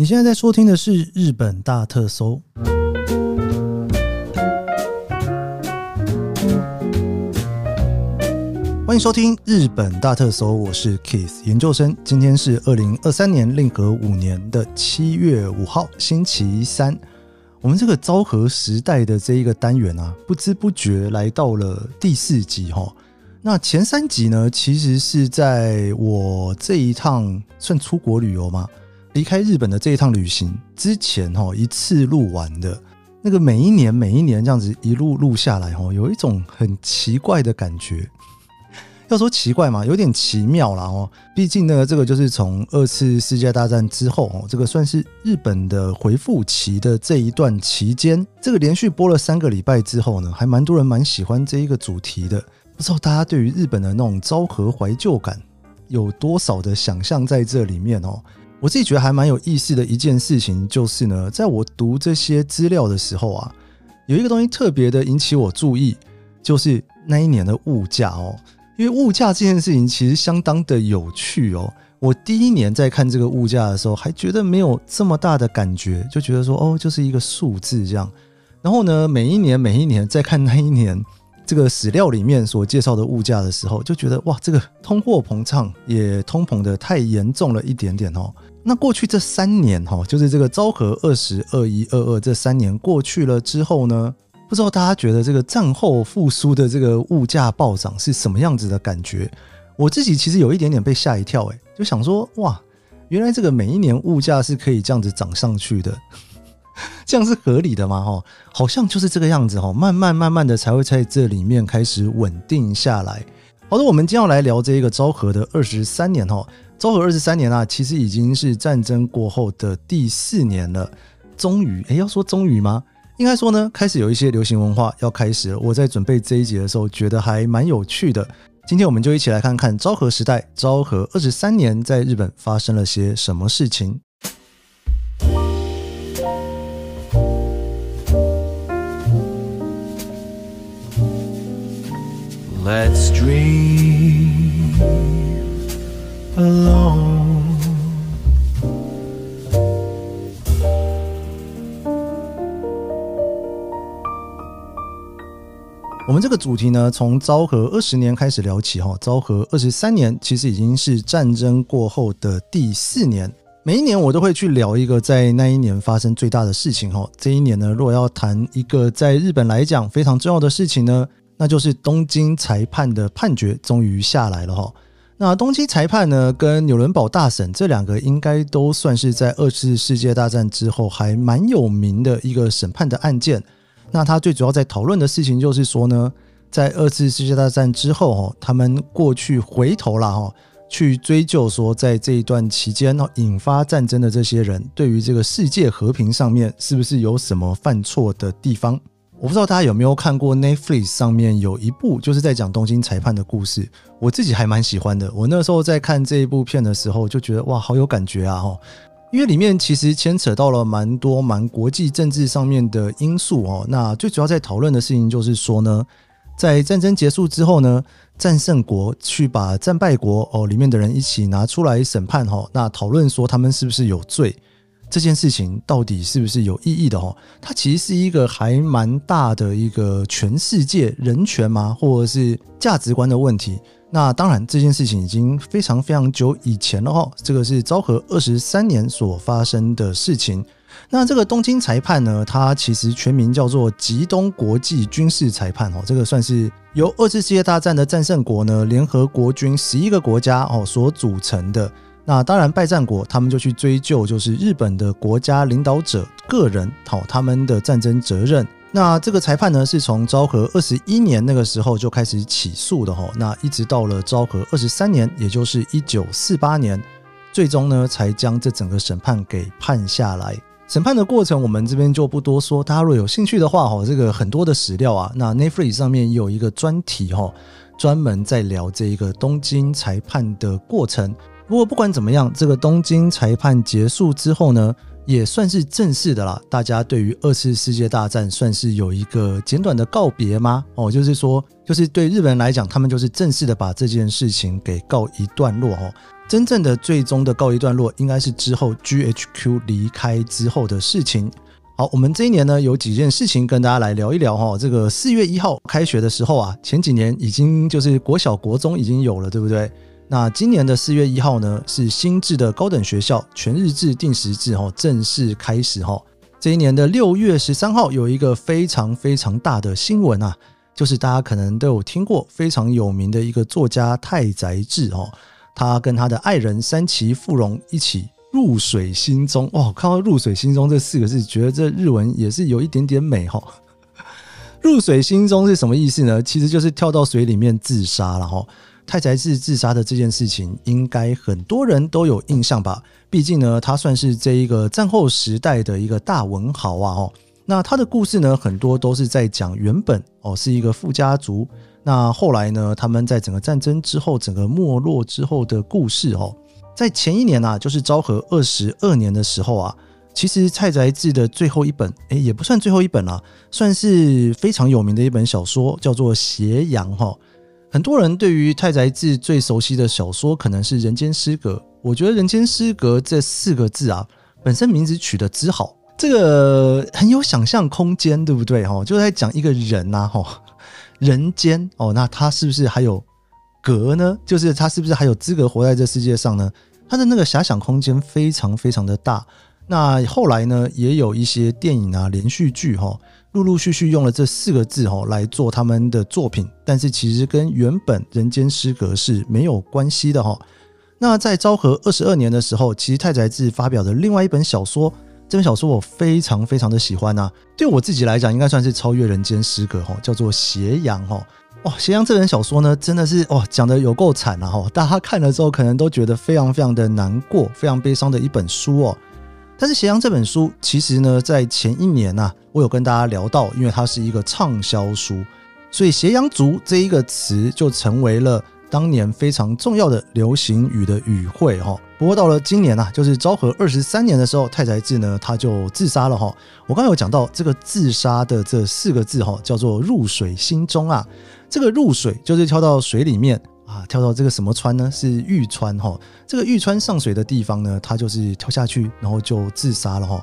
你现在在收听的是《日本大特搜》，欢迎收听《日本大特搜》，我是 Keith 研究生。今天是二零二三年令和五年的七月五号，星期三。我们这个昭和时代的这一个单元啊，不知不觉来到了第四集哈。那前三集呢，其实是在我这一趟算出国旅游吗？离开日本的这一趟旅行之前，哈，一次录完的，那个每一年每一年这样子一路录下来，哈，有一种很奇怪的感觉。要说奇怪嘛，有点奇妙啦。哦。毕竟呢，这个就是从二次世界大战之后，哦，这个算是日本的恢复期的这一段期间，这个连续播了三个礼拜之后呢，还蛮多人蛮喜欢这一个主题的。不知道大家对于日本的那种昭和怀旧感有多少的想象在这里面哦？我自己觉得还蛮有意思的一件事情，就是呢，在我读这些资料的时候啊，有一个东西特别的引起我注意，就是那一年的物价哦。因为物价这件事情其实相当的有趣哦。我第一年在看这个物价的时候，还觉得没有这么大的感觉，就觉得说哦，就是一个数字这样。然后呢，每一年每一年在看那一年这个史料里面所介绍的物价的时候，就觉得哇，这个通货膨胀也通膨的太严重了一点点哦。那过去这三年哈，就是这个昭和二十二一二二这三年过去了之后呢，不知道大家觉得这个战后复苏的这个物价暴涨是什么样子的感觉？我自己其实有一点点被吓一跳，诶，就想说哇，原来这个每一年物价是可以这样子涨上去的，这样是合理的吗？哈，好像就是这个样子哈，慢慢慢慢的才会在这里面开始稳定下来。好的，我们今天要来聊这一个昭和的二十三年哈。昭和二十三年啊，其实已经是战争过后的第四年了。终于，诶，要说终于吗？应该说呢，开始有一些流行文化要开始了。我在准备这一集的时候，觉得还蛮有趣的。今天我们就一起来看看昭和时代，昭和二十三年在日本发生了些什么事情。Let's dream. Alone. 我们这个主题呢，从昭和二十年开始聊起哈。昭和二十三年其实已经是战争过后的第四年。每一年我都会去聊一个在那一年发生最大的事情哈。这一年呢，如果要谈一个在日本来讲非常重要的事情呢，那就是东京裁判的判决终于下来了哈。那东京裁判呢，跟纽伦堡大审这两个应该都算是在二次世界大战之后还蛮有名的一个审判的案件。那他最主要在讨论的事情就是说呢，在二次世界大战之后，哈，他们过去回头了，哈，去追究说，在这一段期间，哦，引发战争的这些人，对于这个世界和平上面，是不是有什么犯错的地方？我不知道大家有没有看过 Netflix 上面有一部就是在讲东京裁判的故事，我自己还蛮喜欢的。我那时候在看这一部片的时候，就觉得哇，好有感觉啊！哈，因为里面其实牵扯到了蛮多蛮国际政治上面的因素哦。那最主要在讨论的事情就是说呢，在战争结束之后呢，战胜国去把战败国哦里面的人一起拿出来审判哈，那讨论说他们是不是有罪。这件事情到底是不是有意义的？哦，它其实是一个还蛮大的一个全世界人权嘛，或者是价值观的问题。那当然，这件事情已经非常非常久以前了哈。这个是昭和二十三年所发生的事情。那这个东京裁判呢，它其实全名叫做吉东国际军事裁判哦。这个算是由二次世界大战的战胜国呢，联合国军十一个国家哦所组成的。那当然，败战国他们就去追究，就是日本的国家领导者个人讨他们的战争责任。那这个裁判呢，是从昭和二十一年那个时候就开始起诉的哈。那一直到了昭和二十三年，也就是一九四八年，最终呢才将这整个审判给判下来。审判的过程我们这边就不多说，大家若有兴趣的话哈，这个很多的史料啊，那 Netflix 上面也有一个专题哈，专门在聊这一个东京裁判的过程。不过不管怎么样，这个东京裁判结束之后呢，也算是正式的啦。大家对于二次世界大战算是有一个简短的告别吗？哦，就是说，就是对日本人来讲，他们就是正式的把这件事情给告一段落哦。真正的最终的告一段落，应该是之后 GHQ 离开之后的事情。好，我们这一年呢，有几件事情跟大家来聊一聊哈。这个四月一号开学的时候啊，前几年已经就是国小、国中已经有了，对不对？那今年的四月一号呢，是新制的高等学校全日制定时制哈正式开始哈。这一年的六月十三号，有一个非常非常大的新闻啊，就是大家可能都有听过非常有名的一个作家太宰治哦，他跟他的爱人山崎富荣一起入水心中哦，看到“入水心中”这四个字，觉得这日文也是有一点点美哈。入水心中是什么意思呢？其实就是跳到水里面自杀了哈。太宰治自杀的这件事情，应该很多人都有印象吧？毕竟呢，他算是这一个战后时代的一个大文豪啊！哦，那他的故事呢，很多都是在讲原本哦是一个富家族，那后来呢，他们在整个战争之后，整个没落之后的故事哦。在前一年啊，就是昭和二十二年的时候啊，其实太宰治的最后一本，诶，也不算最后一本啦，算是非常有名的一本小说，叫做《斜阳》哈。很多人对于太宰治最熟悉的小说可能是《人间失格》，我觉得《人间失格》这四个字啊，本身名字取得之好，这个很有想象空间，对不对？哈，就在讲一个人呐，哈，人间哦，那他是不是还有格呢？就是他是不是还有资格活在这世界上呢？他的那个遐想空间非常非常的大。那后来呢，也有一些电影啊、连续剧哈。陆陆续续用了这四个字哦来做他们的作品，但是其实跟原本《人间失格》是没有关系的哈。那在昭和二十二年的时候，其实太宰治发表的另外一本小说，这本小说我非常非常的喜欢呐。对我自己来讲，应该算是超越《人间失格》哈，叫做《斜阳》哈。哇，《斜阳》这本小说呢，真的是哇讲的有够惨啊哈！大家看了之后，可能都觉得非常非常的难过，非常悲伤的一本书哦。但是《斜阳》这本书，其实呢，在前一年呐、我有跟大家聊到，因为它是一个畅销书，所以“斜阳族”这一个词就成为了当年非常重要的流行语的语汇哈。不过到了今年啊，就是昭和二十三年的时候，太宰治呢他就自杀了哈。我刚刚有讲到这个自杀的这四个字哈，叫做“入水心中”啊。这个“入水”就是跳到水里面。啊，跳到这个什么川呢？是玉川哈。这个玉川上水的地方呢，他就是跳下去，然后就自杀了哈。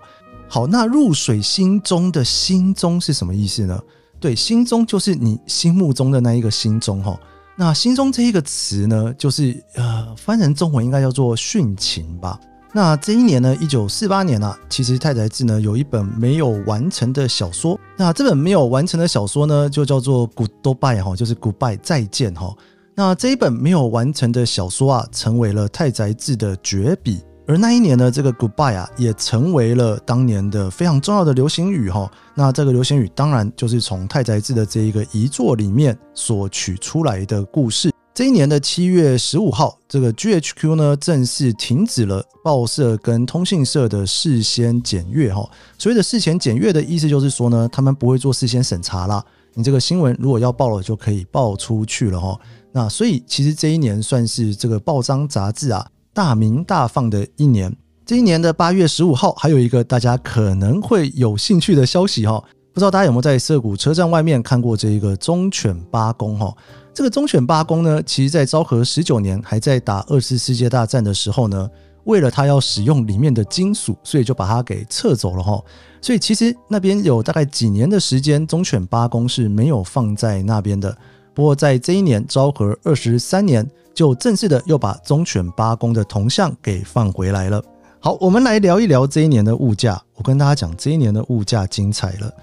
好，那入水心中的心中是什么意思呢？对，心中就是你心目中的那一个心中哈。那心中这一个词呢，就是呃，翻成中文应该叫做殉情吧。那这一年呢，一九四八年啊，其实太宰治呢有一本没有完成的小说。那这本没有完成的小说呢，就叫做 Goodbye 哈，就是 Goodbye 再见哈。那这一本没有完成的小说啊，成为了太宰治的绝笔。而那一年呢，这个 Goodbye 啊，也成为了当年的非常重要的流行语哈。那这个流行语当然就是从太宰治的这一个遗作里面所取出来的故事。这一年的七月十五号，这个 GHQ 呢正式停止了报社跟通讯社的事先检阅哈。所谓的事前检阅的意思就是说呢，他们不会做事先审查啦。你这个新闻如果要报了，就可以报出去了哈。那所以其实这一年算是这个报章杂志啊大鸣大放的一年。这一年的八月十五号，还有一个大家可能会有兴趣的消息哈，不知道大家有没有在涩谷车站外面看过这一个忠犬八公哈？这个忠犬八公呢，其实在昭和十九年还在打二次世界大战的时候呢，为了他要使用里面的金属，所以就把它给撤走了哈。所以其实那边有大概几年的时间，忠犬八公是没有放在那边的。不过，在这一年昭和二十三年，就正式的又把忠犬八公的铜像给放回来了。好，我们来聊一聊这一年的物价。我跟大家讲，这一年的物价精彩了。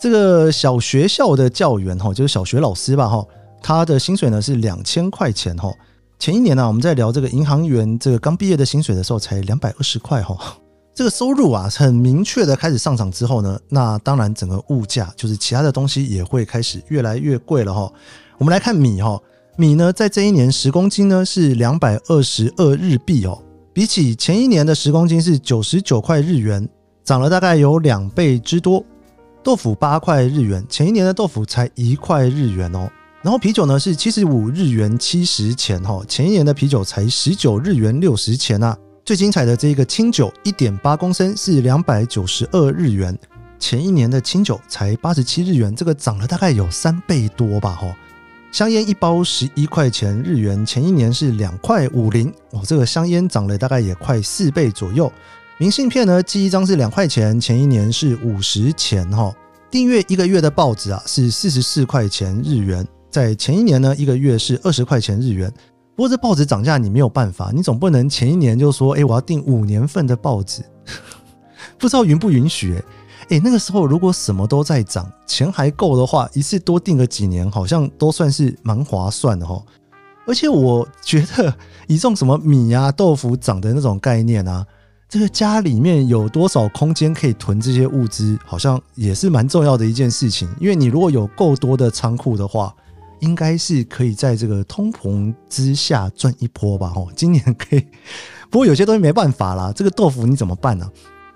这个小学校的教员哈，就是小学老师吧哈，他的薪水呢是两千块钱哈。前一年呢，我们在聊这个银行员这个刚毕业的薪水的时候，才两百二十块哈。这个收入啊，很明确的开始上涨之后呢，那当然整个物价就是其他的东西也会开始越来越贵了哈。我们来看米哈，米呢在这一年十公斤呢是两百二十二日币哦，比起前一年的十公斤是九十九块日元，涨了大概有两倍之多。豆腐八块日元，前一年的豆腐才一块日元哦。然后啤酒呢是七十五日元七十钱哈，前一年的啤酒才十九日元六十钱啊。最精彩的这个清酒一点八公升是两百九十二日元，前一年的清酒才八十七日元，这个涨了大概有三倍多吧哈。香烟一包十一块钱日元，前一年是两块五零哦，这个香烟涨了大概也快四倍左右。明信片呢，寄一张是两块钱，前一年是五十钱哈。订阅一个月的报纸啊，是四十四块钱日元，在前一年呢，一个月是二十块钱日元。不过这报纸涨价你没有办法，你总不能前一年就说，哎，我要订五年份的报纸，不知道允不允许？诶，那个时候如果什么都在涨，钱还够的话，一次多订个几年，好像都算是蛮划算的哈。而且我觉得，以这种什么米啊、豆腐涨的那种概念啊，这个家里面有多少空间可以囤这些物资，好像也是蛮重要的一件事情。因为你如果有够多的仓库的话，应该是可以在这个通膨之下赚一波吧？哦，今年可以，不过有些东西没办法啦，这个豆腐你怎么办呢？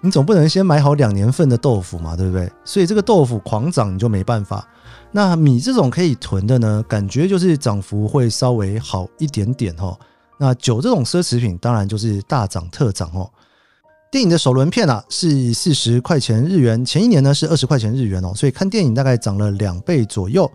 你总不能先买好两年份的豆腐嘛，对不对？所以这个豆腐狂涨你就没办法。那米这种可以囤的呢，感觉就是涨幅会稍微好一点点哦。那酒这种奢侈品当然就是大涨特涨哦。电影的首轮片啊是四十块钱日元，前一年呢是二十块钱日元哦，所以看电影大概涨了两倍左右。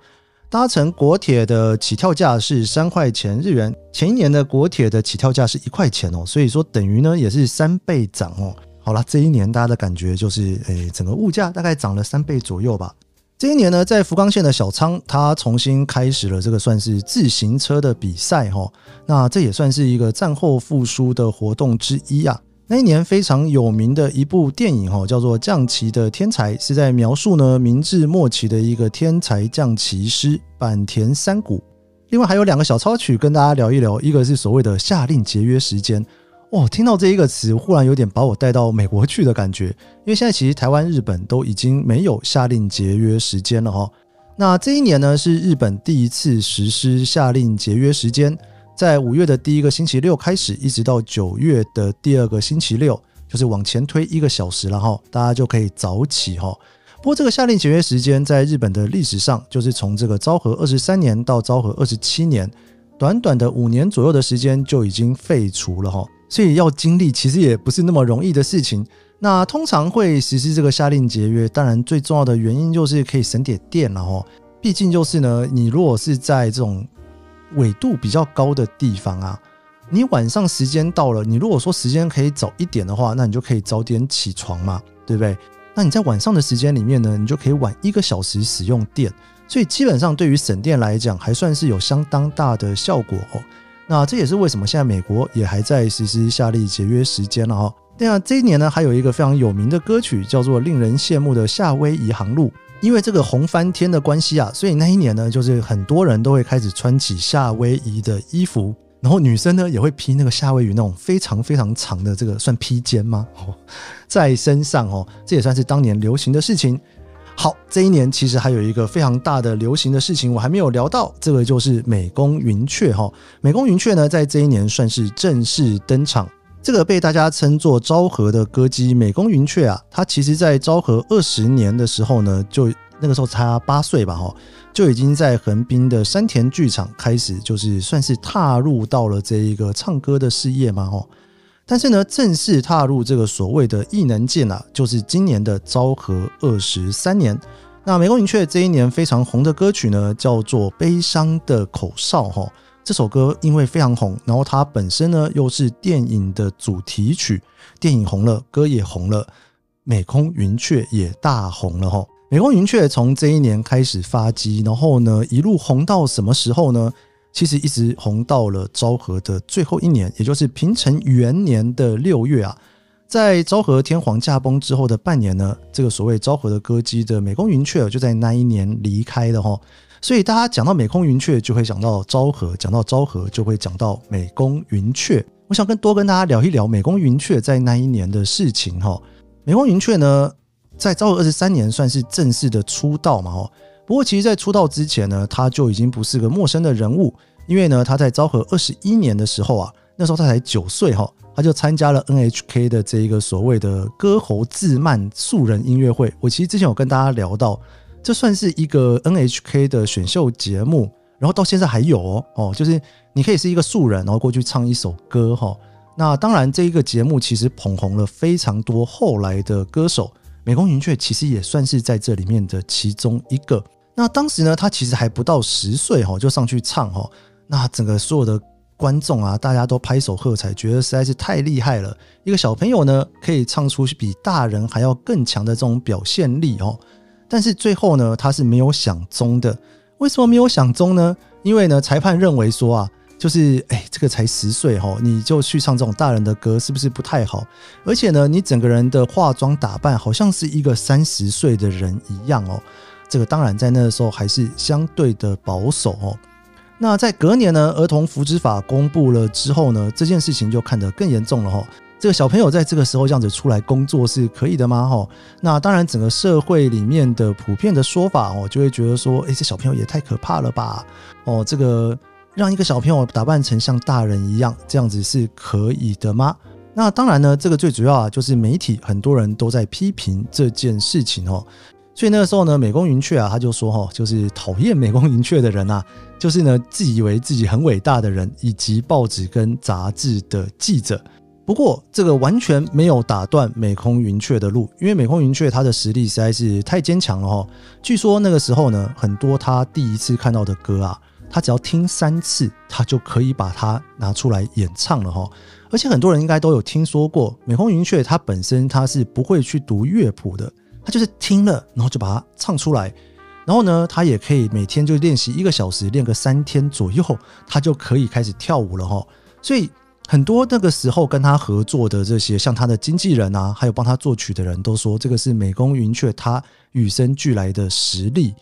搭乘国铁的起跳价是三块钱日元，前一年的国铁的起跳价是一块钱哦，所以说等于呢也是三倍涨哦。好了，这一年大家的感觉就是，诶，整个物价大概涨了三倍左右吧。这一年呢，在福冈县的小仓，它重新开始了这个算是自行车的比赛哈。那这也算是一个战后复苏的活动之一啊。那一年非常有名的一部电影哈，叫做《将棋的天才》，是在描述呢明治末期的一个天才将棋师坂田三谷。另外还有两个小插曲跟大家聊一聊，一个是所谓的下令节约时间。哦，听到这一个词，忽然有点把我带到美国去的感觉。因为现在其实台湾、日本都已经没有下令节约时间了哈。那这一年呢，是日本第一次实施下令节约时间，在五月的第一个星期六开始，一直到九月的第二个星期六，就是往前推一个小时了哈，大家就可以早起哈。不过这个下令节约时间在日本的历史上，就是从这个昭和二十三年到昭和二十七年，短短的五年左右的时间就已经废除了哈。所以要经历其实也不是那么容易的事情。那通常会实施这个下令节约，当然最重要的原因就是可以省点电了哈。毕竟就是呢，你如果是在这种纬度比较高的地方啊，你晚上时间到了，你如果说时间可以早一点的话，那你就可以早点起床嘛，对不对？那你在晚上的时间里面呢，你就可以晚一个小时使用电，所以基本上对于省电来讲，还算是有相当大的效果哦。那这也是为什么现在美国也还在实施夏令节约时间了哈。那这一年呢，还有一个非常有名的歌曲叫做《令人羡慕的夏威夷航路》，因为这个红翻天的关系啊，所以那一年呢，就是很多人都会开始穿起夏威夷的衣服，然后女生呢也会披那个夏威夷那种非常非常长的这个算披肩吗？哦，在身上哦，这也算是当年流行的事情。好，这一年其实还有一个非常大的流行的事情，我还没有聊到，这个就是美工云雀哈。美工云雀呢，在这一年算是正式登场。这个被大家称作昭和的歌姬美工云雀啊，它其实在昭和二十年的时候呢，就那个时候才八岁吧哈，就已经在横滨的山田剧场开始，就是算是踏入到了这一个唱歌的事业嘛哈。但是呢，正式踏入这个所谓的艺能界啊，就是今年的昭和二十三年。那美空云雀这一年非常红的歌曲呢，叫做《悲伤的口哨》哈。这首歌因为非常红，然后它本身呢又是电影的主题曲，电影红了，歌也红了，美空云雀也大红了哈。美空云雀从这一年开始发迹，然后呢一路红到什么时候呢？其实一直红到了昭和的最后一年，也就是平成元年的六月啊，在昭和天皇驾崩之后的半年呢，这个所谓昭和的歌姬的美空云雀就在那一年离开了哈。所以大家讲到美空云雀，就会想到昭和；讲到昭和，就会讲到美空云雀。我想跟多跟大家聊一聊美空云雀在那一年的事情哈。美空云雀呢，在昭和二十三年算是正式的出道嘛哈。不过，其实，在出道之前呢，他就已经不是个陌生的人物，因为呢，他在昭和二十一年的时候啊，那时候他才九岁哈，他就参加了 NHK 的这一个所谓的歌喉自慢素人音乐会。我其实之前有跟大家聊到，这算是一个 NHK 的选秀节目，然后到现在还有哦哦，就是你可以是一个素人，然后过去唱一首歌哈。那当然，这一个节目其实捧红了非常多后来的歌手，美空云雀其实也算是在这里面的其中一个。那当时呢，他其实还不到十岁哈，就上去唱哈。那整个所有的观众啊，大家都拍手喝彩，觉得实在是太厉害了。一个小朋友呢，可以唱出比大人还要更强的这种表现力哦。但是最后呢，他是没有响钟的。为什么没有响钟呢？因为呢，裁判认为说啊。就是哎，这个才十岁哈，你就去唱这种大人的歌，是不是不太好？而且呢，你整个人的化妆打扮好像是一个三十岁的人一样哦。这个当然在那个时候还是相对的保守哦。那在隔年呢，儿童福祉法公布了之后呢，这件事情就看得更严重了哈。这个小朋友在这个时候这样子出来工作是可以的吗？哈，那当然整个社会里面的普遍的说法哦，就会觉得说，哎，这小朋友也太可怕了吧？哦，这个。让一个小朋友打扮成像大人一样，这样子是可以的吗？那当然呢，这个最主要啊，就是媒体很多人都在批评这件事情哦。所以那个时候呢，美空云雀啊，他就说哈，就是讨厌美空云雀的人啊，就是呢自以为自己很伟大的人，以及报纸跟杂志的记者。不过这个完全没有打断美空云雀的路，因为美空云雀他的实力实在是太坚强了哈。据说那个时候呢，很多他第一次看到的歌啊。他只要听三次，他就可以把它拿出来演唱了哈。而且很多人应该都有听说过，美空云雀他本身他是不会去读乐谱的，他就是听了，然后就把它唱出来。然后呢，他也可以每天就练习一个小时，练个三天左右，他就可以开始跳舞了哈。所以很多那个时候跟他合作的这些，像他的经纪人啊，还有帮他作曲的人都说，这个是美工云雀他与生俱来的实力。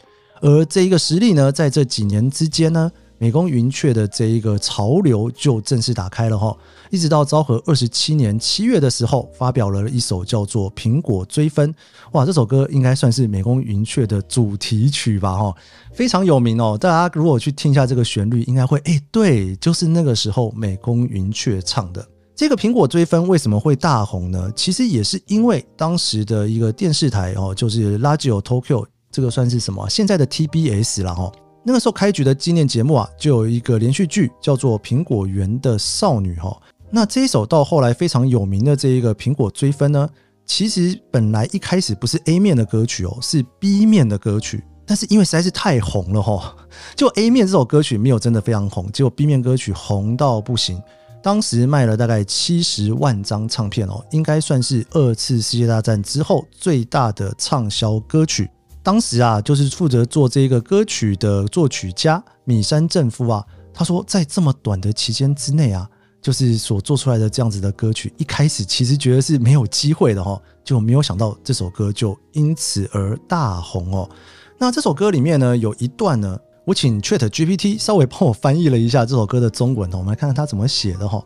而这一个实力呢，在这几年之间呢，美工云雀的这一个潮流就正式打开了哈。一直到昭和二十七年七月的时候，发表了一首叫做《苹果追分》。哇，这首歌应该算是美工云雀的主题曲吧哈，非常有名哦。大家如果去听一下这个旋律，应该会哎，对，就是那个时候美工云雀唱的这个《苹果追分》为什么会大红呢？其实也是因为当时的一个电视台哦，就是 Radio Tokyo。这个算是什么？现在的 TBS 了哈。那个时候开局的纪念节目啊，就有一个连续剧叫做《苹果园的少女》哈。那这一首到后来非常有名的这一个《苹果追分》呢，其实本来一开始不是 A 面的歌曲哦，是 B 面的歌曲。但是因为实在是太红了哈，就 A 面这首歌曲没有真的非常红，结果 B 面歌曲红到不行。当时卖了大概七十万张唱片哦，应该算是二次世界大战之后最大的畅销歌曲。当时啊，就是负责做这个歌曲的作曲家米山正夫啊，他说在这么短的期间之内啊，就是所做出来的这样子的歌曲，一开始其实觉得是没有机会的哈，就没有想到这首歌就因此而大红哦。那这首歌里面呢，有一段呢，我请 Chat GPT 稍微帮我翻译了一下这首歌的中文哦，我们来看看他怎么写的哈。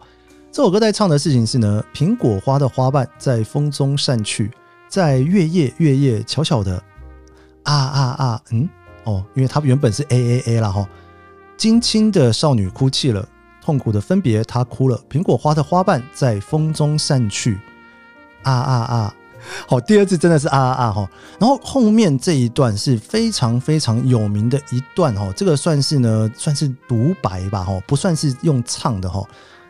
这首歌在唱的事情是呢，苹果花的花瓣在风中散去，在月夜月夜悄悄的。啊啊啊！嗯哦，因为他原本是 A A A 啦哈。金青的少女哭泣了，痛苦的分别，她哭了。苹果花的花瓣在风中散去。啊啊啊！好，第二次真的是啊啊啊哈。然后后面这一段是非常非常有名的一段哈，这个算是呢，算是独白吧哈，不算是用唱的哈。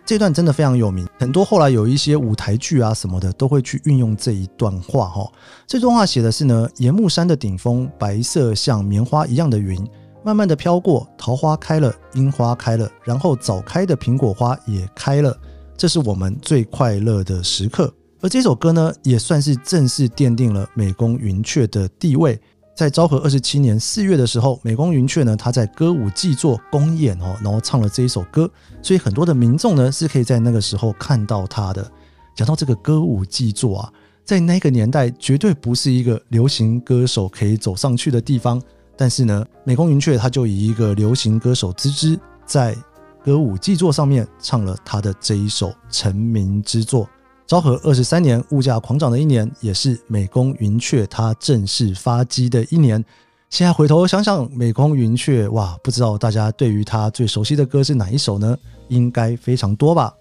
这段真的非常有名，很多后来有一些舞台剧啊什么的都会去运用这一段话哈。这段话写的是呢，岩木山的顶峰，白色像棉花一样的云，慢慢的飘过，桃花开了，樱花开了，然后早开的苹果花也开了，这是我们最快乐的时刻。而这首歌呢，也算是正式奠定了美工云雀的地位。在昭和二十七年四月的时候，美空云雀呢，他在歌舞伎座公演哦，然后唱了这一首歌，所以很多的民众呢是可以在那个时候看到他的。讲到这个歌舞伎座啊，在那个年代绝对不是一个流行歌手可以走上去的地方，但是呢，美空云雀他就以一个流行歌手之姿，在歌舞伎座上面唱了他的这一首成名之作。昭和二十三年，物价狂涨的一年，也是美工云雀它正式发迹的一年。现在回头想想，美工云雀，哇，不知道大家对于他最熟悉的歌是哪一首呢？应该非常多吧。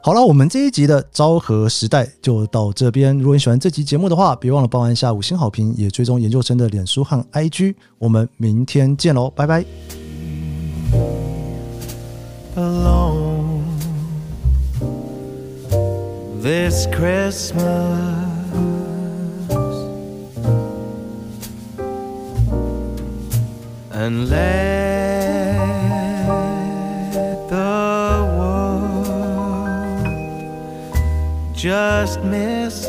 好了，我们这一集的昭和时代就到这边。如果你喜欢这期节目的话，别忘了帮按下五星好评，也追踪研究生的脸书和 IG。我们明天见喽，拜拜。This Christmas，and let the world just miss